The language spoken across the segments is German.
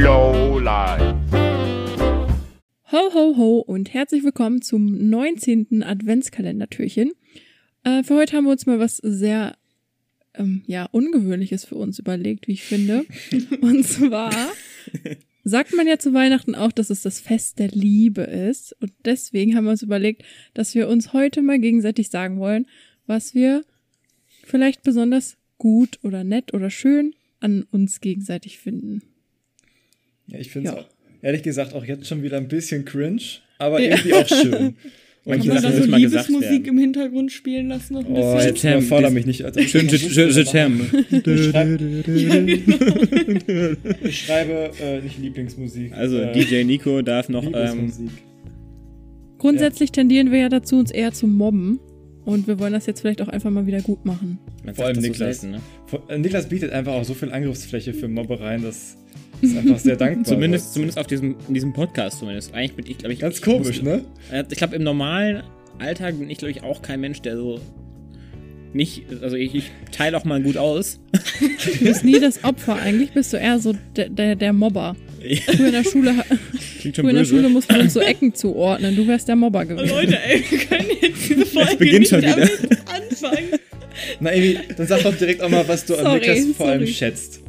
Lowlife. Ho, ho, ho und herzlich willkommen zum 19. Adventskalendertürchen. Äh, für heute haben wir uns mal was sehr, ähm, ja, Ungewöhnliches für uns überlegt, wie ich finde. Und zwar sagt man ja zu Weihnachten auch, dass es das Fest der Liebe ist. Und deswegen haben wir uns überlegt, dass wir uns heute mal gegenseitig sagen wollen, was wir vielleicht besonders gut oder nett oder schön an uns gegenseitig finden. Ja, ich finde es Ja. ehrlich gesagt auch jetzt schon wieder ein bisschen cringe, aber irgendwie auch schön. Kann Manche man Sachen da so müssen mal gesagt Liebesmusik im Hintergrund spielen lassen noch ein Oh, bisschen? jetzt überfordere mich nicht. Alter. Schön, je, je, je terme. Ich schreibe äh, nicht Lieblingsmusik. Also äh, DJ Nico darf noch ähm, Lieblingsmusik. Grundsätzlich tendieren wir ja dazu, uns eher zu mobben. Und wir wollen das jetzt vielleicht auch einfach mal wieder gut machen. man Vor allem das so Niklas. selten, ne? Äh, Niklas bietet einfach auch so viel Angriffsfläche für Mobbereien, das ist einfach sehr dankbar. Zumindest, zumindest auf diesem, in diesem Podcast zumindest. Eigentlich bin ich, glaube ich, Ganz ich komisch, muss- ne? Ich glaube, im normalen Alltag bin ich, glaube ich, auch kein Mensch, der so nicht, also ich, ich teile auch mal gut aus. Du bist nie das Opfer. Eigentlich bist du eher so der, der, der Mobber. Früher in der Schule, Klingt früher in der Schule mussten wir uns so Ecken zuordnen. Du wärst der Mobber Oh, gewesen. Leute, ey, wir können jetzt diese Folge beginnt nicht schon wieder. damit anfangen. Na, Amy, dann sag doch direkt auch mal, was du an Sorry, Niklas vor allem sorry. schätzt.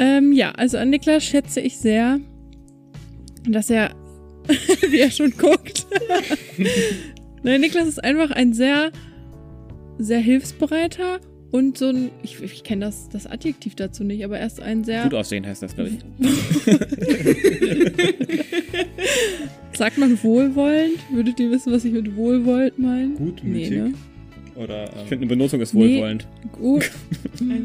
Ähm, ja, also an Niklas schätze ich sehr, dass er, wie er schon guckt. Nein, Niklas ist einfach ein sehr, sehr hilfsbereiter und so ein, ich, ich kenne das, das Adjektiv dazu nicht, aber er ist ein sehr, Gut aussehen heißt das, glaube ich. sagt man wohlwollend? Würdet ihr wissen, was ich mit wohlwollend meine? Gutmütig. Nee, ne? Oder, Ich ähm, finde, eine Benutzung ist Nee. wohlwollend. Gut.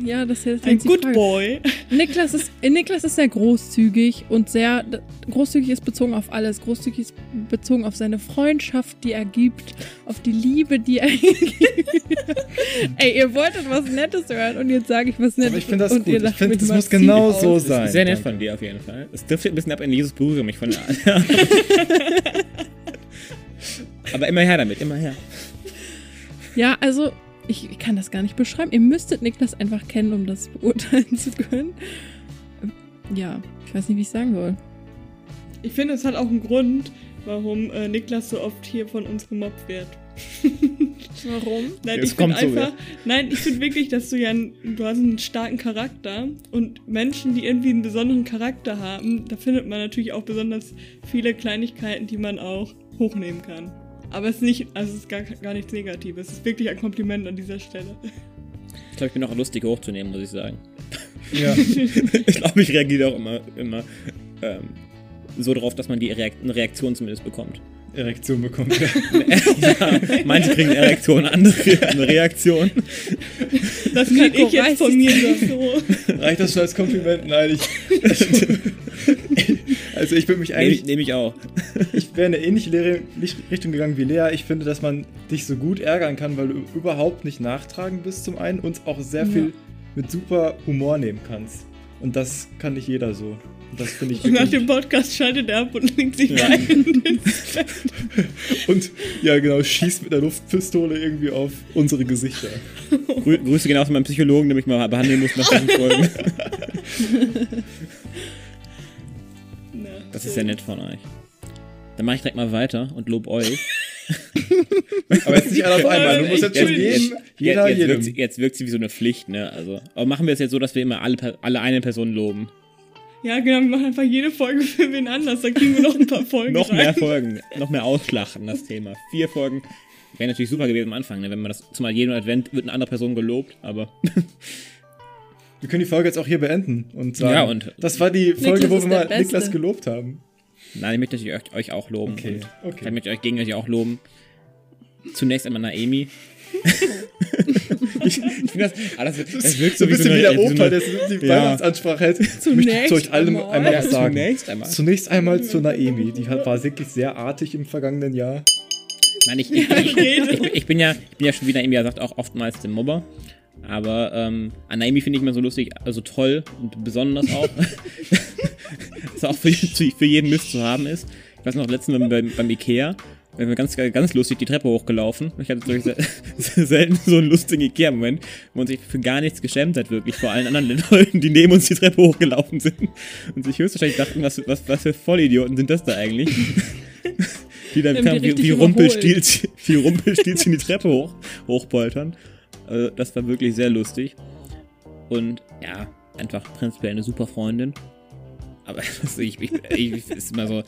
Ja, das ist Ein Good Frage. Boy. Niklas ist, Niklas ist sehr großzügig und sehr großzügig ist bezogen auf alles. Großzügig ist bezogen auf seine Freundschaft, die er gibt, auf die Liebe, die er gibt. Ey, ihr wolltet was Nettes hören und jetzt sage ich was Nettes. aber ich finde das und gut. ihr Ich finde, das muss genau aus. so sein. Sehr nett Danke. von dir auf jeden Fall. Es dürfte ein bisschen ab in Jesus berühre mich von der Aber immer her damit, immer her. Ja, also ich, ich kann das gar nicht beschreiben. Ihr müsstet Niklas einfach kennen, um das beurteilen zu können. Ja, ich weiß nicht, wie ich sagen soll. Ich finde, es hat auch einen Grund, warum äh, Niklas so oft hier von uns gemobbt wird. Warum? Nein, Es ich kommt finde so, einfach, nein, ich finde wirklich, dass du ja, einen, du hast einen starken Charakter und Menschen, die irgendwie einen besonderen Charakter haben, da findet man natürlich auch besonders viele Kleinigkeiten, die man auch hochnehmen kann. Aber es ist nicht, also es ist gar, gar nichts Negatives. Es ist wirklich ein Kompliment an dieser Stelle. Ich glaube, ich bin auch lustig hochzunehmen, muss ich sagen. Ja. ich glaube, ich reagiere auch immer, immer ähm, so drauf, dass man die Reakt eine Reaktion zumindest bekommt. Erektion bekommt. Ja. ja, manche kriegen eine Reaktion, andere eine Reaktion. Das kann Nico ich jetzt von mir nicht so. Reicht das schon als Kompliment? Nein, ich. also, ich würde mich Nehme ich, eigentlich. nehm ich auch. Ich wäre in eine ähnliche Richtung gegangen wie Lea. Ich finde, dass man dich so gut ärgern kann, weil du überhaupt nicht nachtragend bist zum einen und auch sehr Ja. viel mit super Humor nehmen kannst. Und das kann nicht jeder so. Und das finde ich Und nach dem Podcast schaltet er ab und legt sich Ja. ein. Und ja, genau, schießt mit der Luftpistole irgendwie auf unsere Gesichter. Grü Grüße genau von meinem Psychologen, der mich mal behandeln muss nach diesen Folgen. Das ist ja nett von euch. Dann mache ich direkt mal weiter und lob euch. Aber jetzt nicht alle auf einmal. Du musst jetzt schon jedem, jeder, jetzt, jetzt, wirkt sie, jedem. jetzt wirkt sie wie so eine Pflicht, ne? Also, aber machen wir es jetzt so, dass wir immer alle, alle eine Person loben. Ja, genau, wir machen einfach jede Folge für wen anders. Dann kriegen wir noch ein paar Folgen Noch rein. mehr Folgen, noch mehr ausschlachten, das Thema. Vier Folgen. Wäre natürlich super gewesen am Anfang, ne? wenn man das, zumal jeden Advent wird eine andere Person gelobt, aber Wir können die Folge jetzt auch hier beenden und sagen, Ja, und- das war die Folge, Niklas wo wir mal Beste. Niklas gelobt haben. nein, ich möchte natürlich euch, euch auch loben. Okay, und okay. Ich möchte euch gegenseitig auch loben. Zunächst einmal Naemi. ich ich finde das, ah, das, das wirkt So so ein wie so bisschen eine, wie der so Opa, eine, der so die Ja. Weihnachtsansprache hält. Ich möchte Zunächst zu euch allen einmal. Ja, was sagen. zunächst einmal. Zunächst einmal zu Naemi. Die hat, war wirklich sehr artig im vergangenen Jahr. Nein, ich, ich, ich, ich, ich, bin ja, ich bin ja schon, wie Naemi ja sagt, auch oftmals der Mobber. Aber ähm, an Naemi finde ich immer so lustig, also toll und besonders auch. dass er auch für, für jeden Mist zu haben ist. Ich weiß noch, letztens beim, beim, Ikea wir sind ganz, ganz lustig die Treppe hochgelaufen. Ich hatte selten so einen lustigen Ikea-Moment, wo man sich für gar nichts geschämt hat, wirklich vor allen anderen Leuten, die neben uns die Treppe hochgelaufen sind. Und sich höchstwahrscheinlich dachten, was, was, was für Vollidioten sind das da eigentlich? die dann die wie, wie Rumpelstilzchen wie Rumpelstilzchen die Treppe hoch, hochpoltern. Also, das war wirklich sehr lustig. Und ja, einfach prinzipiell eine super Freundin. Aber also ich, ich, ich ist immer so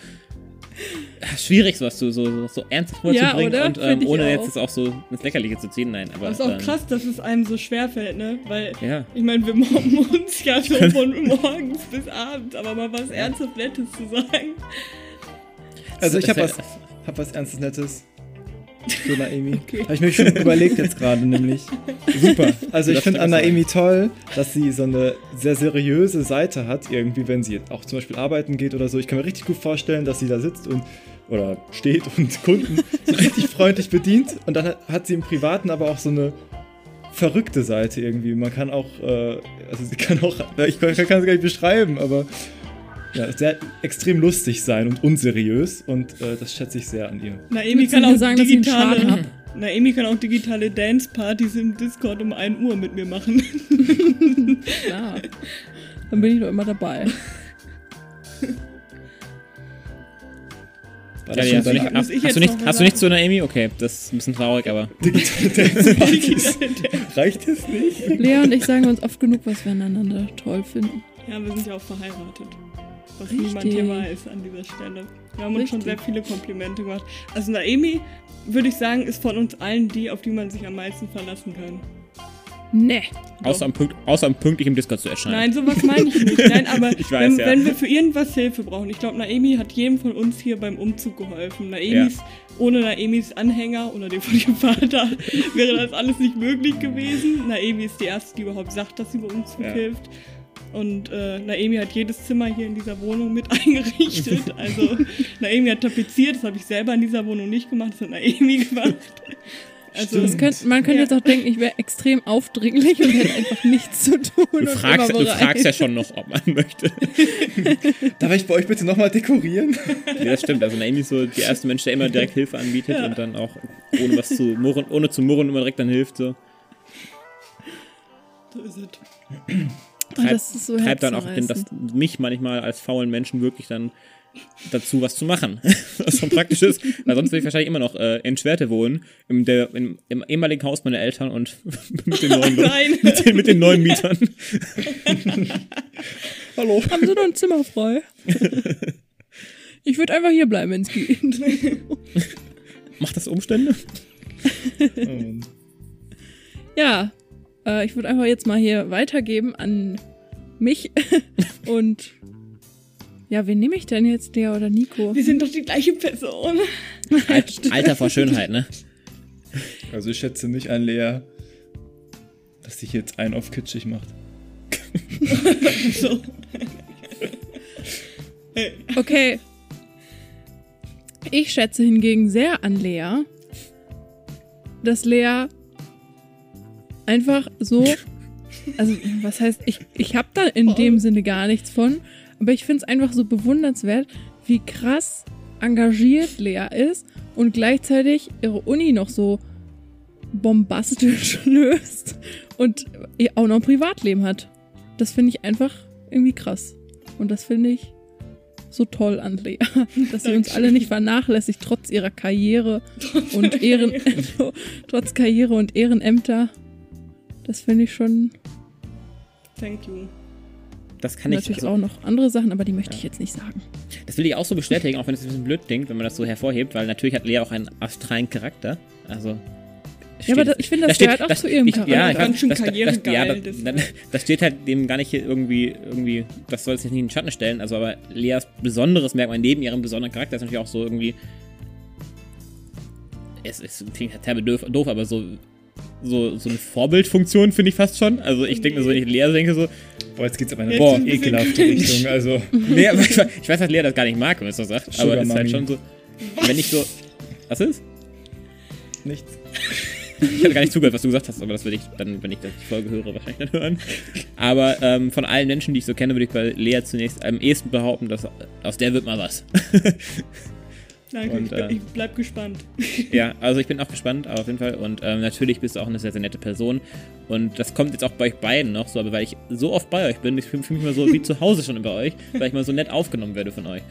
ja, schwierig, sowas so, so, so ernsthaft Ja, vorzubringen oder? und ähm, ohne auch. jetzt auch so ins Lächerliche zu ziehen. Nein, aber Das ist auch ähm, krass, dass es einem so schwerfällt, ne? Weil, Ja. ich meine, wir mobben uns ja so von morgens bis abends, aber mal was ernsthaft Nettes zu sagen. Also ich habe Es- was, hab was Ernstes Nettes. Für Naemi. Habe ich mir schon überlegt jetzt gerade nämlich. Super. Also ich finde an was Naemi toll, dass sie so eine sehr seriöse Seite hat, irgendwie, wenn sie auch zum Beispiel arbeiten geht oder so. Ich kann mir richtig gut vorstellen, dass sie da sitzt und oder steht und Kunden so richtig freundlich bedient. Und dann hat- sie im Privaten aber auch so eine verrückte Seite irgendwie. Man kann auch, äh, also sie kann auch, ich kann, kann es gar nicht beschreiben, aber ja, sehr extrem lustig sein und unseriös und äh, das schätze ich sehr an ihr. Naemi kann auch sagen, dass ich einen Schaden digitale? Naemi kann auch digitale Dance-Partys im Discord um 1 Uhr mit mir machen. Klar. Dann bin ich doch immer dabei. Ja, ja, schon hast, du nicht, hast, hast, du nicht, hast du nichts sagen? zu Naomi? Okay, das ist ein bisschen traurig, aber digitale Dance-Partys? Reicht es nicht? Lea und ich sagen uns oft genug, was wir aneinander toll finden. Ja, wir sind ja auch verheiratet. Was Richtig. niemand hier weiß an dieser Stelle. Wir haben uns schon Richtig. sehr viele Komplimente gemacht. Also Naemi, würde ich sagen, ist von uns allen die, auf die man sich am meisten verlassen kann. Ne. außer am, Punkt, außer am pünktlich im Discord zu erscheinen. Nein, sowas meine ich nicht. Nein, aber Ich weiß, wenn, ja. wenn wir für irgendwas Hilfe brauchen. Ich glaube, Naemi hat jedem von uns hier beim Umzug geholfen. Naemis, ohne Naemis Anhänger oder den von ihrem Vater wäre das alles nicht möglich gewesen. Naemi ist die erste, die überhaupt sagt, dass sie bei Umzug Ja. hilft. Und äh, Naemi hat jedes Zimmer hier in dieser Wohnung mit eingerichtet. Also Naemi hat tapeziert, das habe ich selber in dieser Wohnung nicht gemacht, das hat Naemi gemacht. Also, Das könnt, man könnte Ja. jetzt auch denken, ich wäre extrem aufdringlich und hätte einfach nichts zu tun. Du und fragst, immer du fragst ja schon noch, ob man möchte. Darf ich bei euch bitte nochmal dekorieren? Nee, das stimmt. Also Naomi ist so die erste Mensch, der immer direkt Hilfe anbietet Ja. und dann auch ohne was zu murren, ohne zu murren immer direkt dann hilft. So. so ist es. Das ist so treibt dann auch den, das, mich manchmal als faulen Menschen wirklich dann dazu, was zu machen. was schon praktisch ist, weil sonst würde ich wahrscheinlich immer noch äh, in Schwerte wohnen, im, der, im, im ehemaligen Haus meiner Eltern und mit den neuen, Nein. mit den, mit den neuen Mietern. Hallo. Haben Sie noch ein Zimmer frei? Ich würde einfach hier bleiben, wenn es geht. Macht das Umstände? Ähm, Ja, äh, ich würde einfach jetzt mal hier weitergeben an mich. Und ja, wen nehme ich denn jetzt, Lea oder Nico? Wir sind doch die gleiche Person. Alt, Alter vor Schönheit, ne? Also ich schätze nicht an Lea, dass sich jetzt ein auf kitschig macht. So. Okay. Ich schätze hingegen sehr an Lea, dass Lea einfach so. Also, was heißt, ich, ich habe da in dem Sinne gar nichts von, aber ich finde es einfach so bewundernswert, wie krass engagiert Lea ist und gleichzeitig ihre Uni noch so bombastisch löst und ihr auch noch ein Privatleben hat. Das finde ich einfach irgendwie krass. Und das finde ich so toll an Lea, dass sie uns alle nicht vernachlässigt, trotz ihrer Karriere und Ehren, trotz Karriere und Ehrenämter. Das finde ich schon Thank you. Das kann ich natürlich also, auch noch andere Sachen, aber die möchte ich jetzt nicht sagen. Das will ich auch so bestätigen, auch wenn es ein bisschen blöd klingt, wenn man das so hervorhebt, weil natürlich hat Lea auch einen astralen Charakter. Also. Ja, aber das, ich finde, das gehört auch zu ihrem Charakter. Ja, ich Ganz schön das, das, karrieregeil, ja, das- das, das, das steht halt dem gar nicht hier irgendwie, irgendwie, das soll es jetzt nicht in den Schatten stellen, also aber Leas besonderes Merkmal neben ihrem besonderen Charakter ist natürlich auch so irgendwie, es, es klingt halt doof, doof, aber so, so, so eine Vorbildfunktion finde ich fast schon. Also ich denke mir so, wenn ich Lea denke so, Boah, jetzt geht's aber in eine Boah, ekelhafte cringe. Richtung. Also, aber ich, weiß- dass Lea das gar nicht mag, wenn man es so sagt, aber Sugar es ist halt schon so, wenn ich so, was ist? nichts. Ich hatte gar nicht zugehört, was du gesagt hast, aber das würde ich dann, wenn ich die Folge höre, wahrscheinlich dann hören. Aber ähm, von allen Menschen, die ich so kenne, würde ich bei Lea zunächst am ehesten behaupten, dass aus der wird mal was. Danke, Und, ich, äh, ich bleib gespannt. Ja, also ich bin auch gespannt, aber auf jeden Fall. Und ähm, natürlich bist du auch eine sehr, sehr nette Person. Und das kommt jetzt auch bei euch beiden noch so, aber weil ich so oft bei euch bin, ich fühle mich mal so wie zu Hause schon bei euch, weil ich mal so nett aufgenommen werde von euch.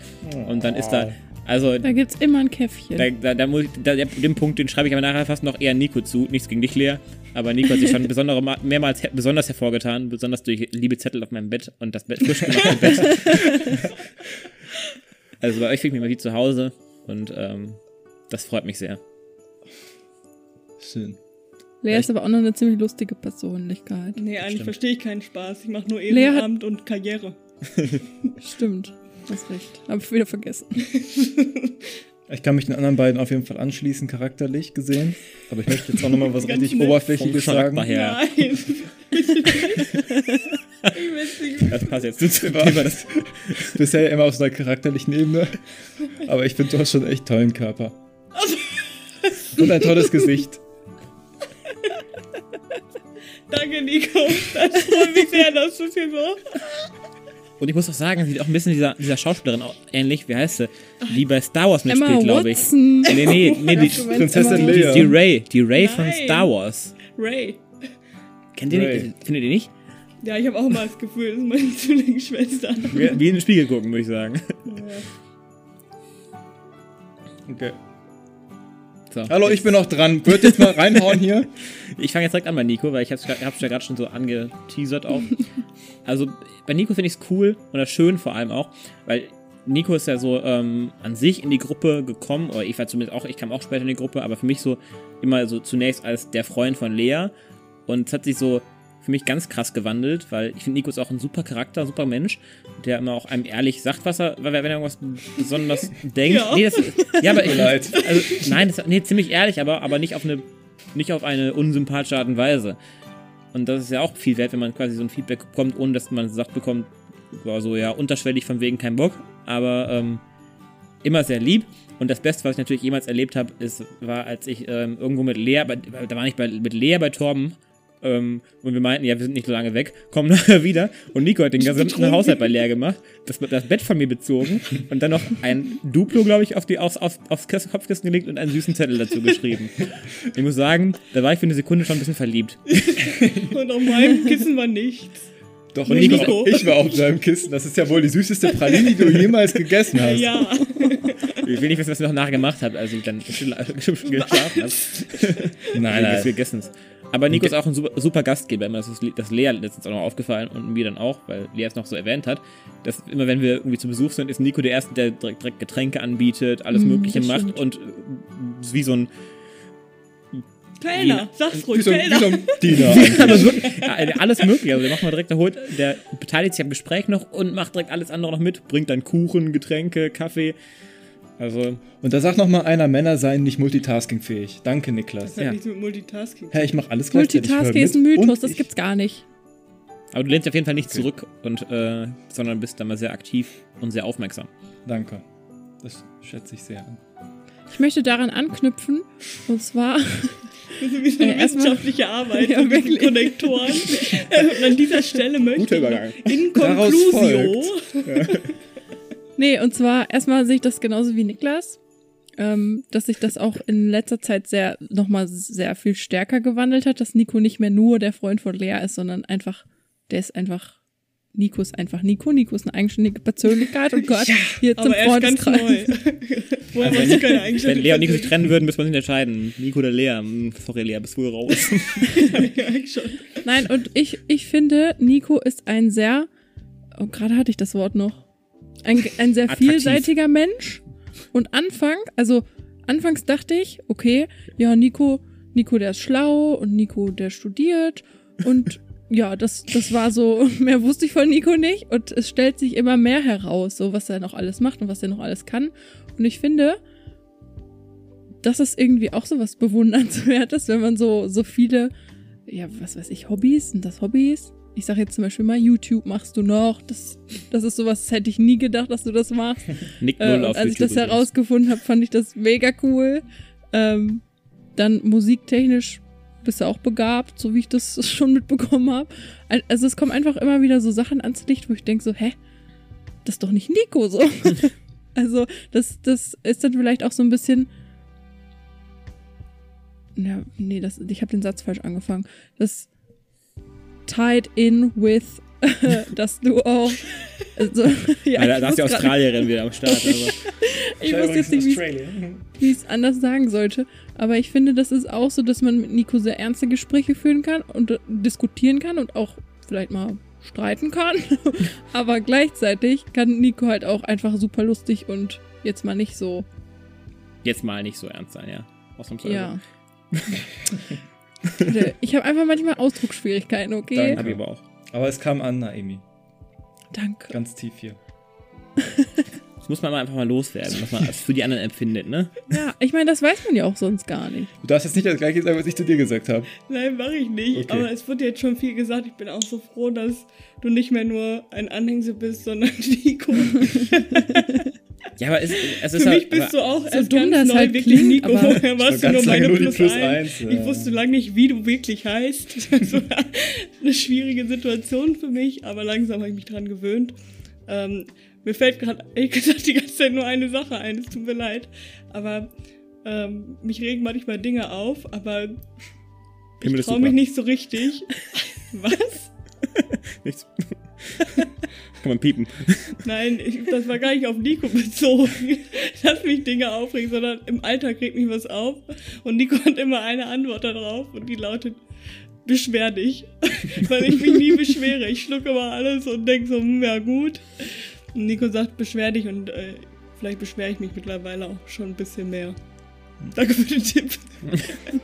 Und dann ist da, also Da gibt's immer ein Käffchen. da, da, da muss ich, da, der, den Punkt, den schreibe ich aber nachher fast noch eher Nico zu. Nichts gegen dich, Lea. Aber Nico hat sich schon besondere, Ma- mehrmals he besonders hervorgetan, besonders durch liebe Zettel auf meinem Bett und das Bett frisch gemachte Bett. also bei euch fühle ich mich mal wie zu Hause und ähm, das freut mich sehr. Schön. Lea ist aber auch noch eine ziemlich lustige Persönlichkeit. Nee, eigentlich Stimmt. verstehe ich keinen Spaß. Ich mache nur Ehrenamt und Karriere. Stimmt. Hast recht. Hab ich wieder vergessen. Ich kann mich den anderen beiden auf jeden Fall anschließen, charakterlich gesehen. Aber ich möchte jetzt auch nochmal was richtig. Oberflächliches sagen. Nein. nicht. Das passt jetzt zum Thema. Das, Bisher immer auf so einer charakterlichen Ebene. Aber ich finde, du hast schon echt tollen Körper. Und ein tolles Gesicht. Danke, Nico. Das freut mich sehr, dass du es hier so. und ich muss auch sagen, sie sieht auch ein bisschen dieser, dieser Schauspielerin auch ähnlich. Wie heißt sie? Die bei Star Wars mitspielt, glaube ich. Nee, nee, nee, die, Du Prinzessin Emma die, Leia. die Ray. Die Ray von Nein. Star Wars. Ray. Kennt ihr Ray. die? Findet ihr nicht? Ja, ich habe auch immer das Gefühl, das ist meine Zwillingsschwester. Wie wie in den Spiegel gucken, würde ich sagen. Okay. So. Hallo, ich bin noch dran. Wird jetzt mal reinhauen hier? Ich fange jetzt direkt an bei Nico, weil ich hab's, grad- hab's ja gerade schon so angeteasert auch. also bei Nico finde ich es cool oder schön vor allem auch, weil Nico ist ja so ähm, an sich in die Gruppe gekommen, oder ich war zumindest auch, ich kam auch später in die Gruppe, aber für mich so immer so zunächst als der Freund von Lea und es hat sich so für mich ganz krass gewandelt, weil ich finde Nico ist auch ein super Charakter, super Mensch, der immer auch einem ehrlich sagt, was er, wenn er irgendwas besonders denkt. Ja. Nee, das, ja, aber ich, also, nein, das, nee, ziemlich ehrlich, aber, aber nicht auf eine nicht auf eine unsympathische Art und Weise. Und das ist ja auch viel wert, wenn man quasi so ein Feedback bekommt, ohne dass man sagt bekommt, war so ja unterschwellig von wegen kein Bock, aber ähm, immer sehr lieb. Und das Beste, was ich natürlich jemals erlebt habe, ist, war, als ich ähm, irgendwo mit Lea, bei, da war ich bei, mit Lea bei Torben, ähm, und wir meinten, ja, wir sind nicht so lange weg, kommen nachher wieder. Und Nico hat den gesamten betrunken. Haushalt bei Lea gemacht, das, das Bett von mir bezogen und dann noch ein Duplo, glaube ich, auf die, aufs, aufs, aufs Kissen- Kopfkissen gelegt und einen süßen Zettel dazu geschrieben. Ich muss sagen, da war ich für eine Sekunde schon ein bisschen verliebt. Und auf meinem Kissen war nichts. Doch, Und ich, Nico. war, ich war auf seinem Kissen. Das ist ja wohl die süßeste Praline, die du jemals gegessen hast. Ja. Ich will nicht wissen, was ihr noch nachher gemacht habt, als ich dann geschlafen habe. Nein, Nein, nein. das gegessen ist. Aber Nico ist auch ein super, super Gastgeber. Immer Das ist das Lea letztens auch noch aufgefallen und mir dann auch, weil Lea es noch so erwähnt hat, dass immer wenn wir irgendwie zu Besuch sind, ist Nico der Erste, der direkt, direkt Getränke anbietet, alles Mm, Mögliche macht stimmt. und äh, wie so ein Kellner, sag's Wie ruhig, so, wie Kellner. so ein Diener. ja, alles Mögliche. Also der macht mal direkt, der holt, der beteiligt sich am Gespräch noch und macht direkt alles andere noch mit, bringt dann Kuchen, Getränke, Kaffee. Also, Und da sagt noch mal einer, Männer seien nicht multitaskingfähig. Danke, Niklas. Das hat Ja. nichts mit Multitasking. Hä, ich mach alles gleichzeitig. ich Multitasking ist ein Mythos, das gibt's gar nicht. aber du lehnst auf jeden Fall nicht Okay. zurück und, äh, sondern bist da mal sehr aktiv und sehr aufmerksam. Danke. Das schätze ich sehr an. Ich möchte daran anknüpfen, und zwar, Das ist wie so eine Äh, erstmal- wissenschaftliche Arbeit Ja, mit wirklich. Konnektoren. Und an dieser Stelle möchte Guter ich Übergang. in Conclusio. Nee, und zwar erstmal sehe ich das genauso wie Niklas, ähm, dass sich das auch in letzter Zeit sehr, nochmal sehr viel stärker gewandelt hat, dass Nico nicht mehr nur der Freund von Lea ist, sondern einfach, der ist einfach, Nico ist einfach Nico, Nico ist eine eigenständige Persönlichkeit und gehört hier zum er ist ganz neu. Vorher Also sie keine Wenn Lea und Nico sich trennen würden, müsste man sich entscheiden. Nico oder Lea? Hm, Sorry, Lea, bist wohl raus. ja, eigentlich schon. Nein, und ich, ich finde, Nico ist ein sehr, oh, gerade hatte ich das Wort noch, ein, ein sehr Attraktiv. vielseitiger Mensch. Und Anfang, also anfangs dachte ich, okay, ja, Nico, Nico, der ist schlau und Nico, der studiert und ja, das, das war so, mehr wusste ich von Nico nicht und es stellt sich immer mehr heraus, so was er noch alles macht und was er noch alles kann. Und ich finde, das ist irgendwie auch so was Bewundernswertes, wenn man so, so viele, ja, was weiß ich, Hobbys, sind das Hobbys? Ich sage jetzt zum Beispiel mal, YouTube machst du noch. Das, das ist sowas, das hätte ich nie gedacht, dass du das machst. Nick Äh, Null und auf als ich YouTube das übrigens. herausgefunden habe, fand ich das mega cool. Ähm, dann musiktechnisch bist du auch begabt, so wie ich das schon mitbekommen habe. Also es kommen einfach immer wieder so Sachen ans Licht, wo ich denke so, hä? Das ist doch nicht Nico so. Also, das, das ist dann vielleicht auch so ein bisschen. Ja, nee, das, ich habe den Satz falsch angefangen. Das tied in with, dass du auch. Also, ja, Ja, da, ist die Australierin wieder am Start. Also. Ich wusste jetzt nicht, wie es Australia. wie ich es anders sagen sollte. Aber ich finde, das ist auch so, dass man mit Nico sehr ernste Gespräche führen kann und äh, diskutieren kann und auch vielleicht mal streiten kann. Aber gleichzeitig kann Nico halt auch einfach super lustig und jetzt mal nicht so. Jetzt mal nicht so ernst sein, ja. Ausnahmsweise. Ja. Ich habe einfach manchmal Ausdrucksschwierigkeiten, okay? Danke. Hab ich aber auch. Aber es kam an, Naomi. Danke. Ganz tief hier. Das muss man einfach mal loswerden, was man für die anderen empfindet, ne? Ja, ich meine, das weiß man ja auch sonst gar nicht. Du darfst jetzt nicht das gleiche sagen, was ich zu dir gesagt habe. Nein, mache ich nicht. Okay. Aber es wurde jetzt schon viel gesagt. Ich bin auch so froh, dass du nicht mehr nur ein Anhängsel bist, sondern Nico. Ja, aber es, es ist Für halt, mich bist du auch so erst dumm ganz neu halt wirklich klingt, Nico. aber- Vorher warst Ich du nur meine nur Plus, Plus eins. ja. Ich wusste lange nicht, wie du wirklich heißt. Das war eine schwierige Situation für mich, aber langsam habe ich mich dran gewöhnt. Ähm, mir fällt gerade, ehrlich gesagt, die ganze Zeit nur eine Sache ein. Es tut mir leid. Aber ähm, mich regen manchmal Dinge auf, aber ich traue mich nicht so richtig. Was? nichts. Kann man piepen. Nein, ich, das war gar nicht auf Nico bezogen, dass mich Dinge aufregen, sondern im Alltag regt mich was auf und Nico hat immer eine Antwort darauf und die lautet, beschwer dich. Weil ich mich nie beschwere. Ich schlucke immer alles und denke so, hm, ja gut. Und Nico sagt, beschwer dich und äh, vielleicht beschwere ich mich mittlerweile auch schon ein bisschen mehr. Danke für den Tipp.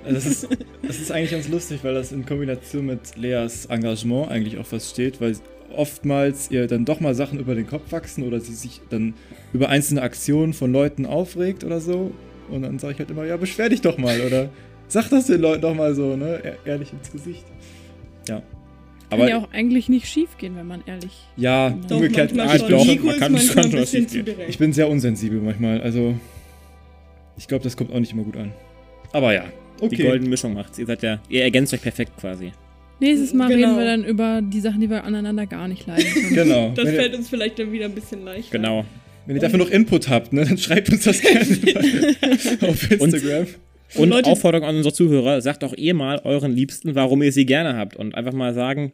Also das, ist, das ist eigentlich ganz lustig, weil das in Kombination mit Leas Engagement eigentlich auch was steht, weil oftmals ihr dann doch mal Sachen über den Kopf wachsen oder sie sich dann über einzelne Aktionen von Leuten aufregt oder so. Und dann sage ich halt immer, ja, beschwer dich doch mal oder sag das den Leuten doch mal so, ne? E- Ehrlich ins Gesicht. Ja. Kann ja auch eigentlich nicht schief gehen, wenn man ehrlich. ja, umgekehrt. ah, doch, man kann- kann schon was. Ich bin sehr unsensibel manchmal, also ich glaube, das kommt auch nicht immer gut an. Aber ja, Die okay. goldene Mischung macht's. Ihr seid ja, ihr ergänzt euch perfekt quasi. Nächstes Mal Genau. reden wir dann über die Sachen, die wir aneinander gar nicht leiden können. Genau. Das Wenn ihr- fällt uns vielleicht dann wieder ein bisschen leichter. Genau. Wenn ihr dafür noch Input habt, ne, dann schreibt uns das gerne auf Instagram. Und Leute- Aufforderung an unsere Zuhörer, sagt auch ihr mal euren Liebsten, warum ihr sie gerne habt. Und einfach mal sagen,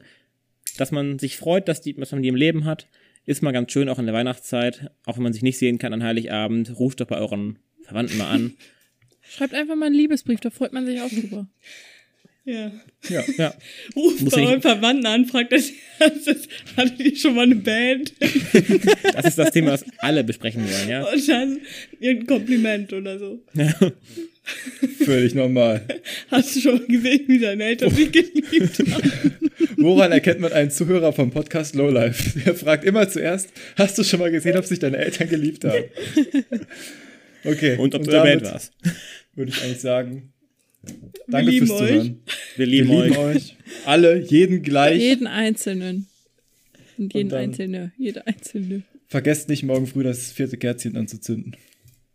dass man sich freut, dass, die, dass man die im Leben hat. Ist mal ganz schön, auch in der Weihnachtszeit. Auch wenn man sich nicht sehen kann an Heiligabend. Ruft doch bei euren Verwandten mal an. Schreibt einfach mal einen Liebesbrief, da freut man sich auch drüber. Ja. Ja. Ja. Ruft Muss bei ja euren Verwandten an, fragt das erstes, hattet ihr schon mal eine Band? Das ist das Thema, was alle besprechen wollen, ja. Und dann irgendein Kompliment oder so. Völlig normal. Hast du schon mal gesehen, wie deine Eltern sich geliebt haben? Woran erkennt man einen Zuhörer vom Podcast Lowlife? Der fragt immer zuerst, hast du schon mal gesehen, ob sich deine Eltern geliebt haben? Okay. Und ob du erwähnt warst. Würde ich eigentlich sagen. Danke lieben fürs euch. Zuhören. Wir Wir lieben, lieben euch. euch. Alle, jeden gleich. Jeden Einzelnen. Und jeden Einzelne, jede Einzelne. Vergesst nicht, morgen früh das vierte Kerzchen anzuzünden.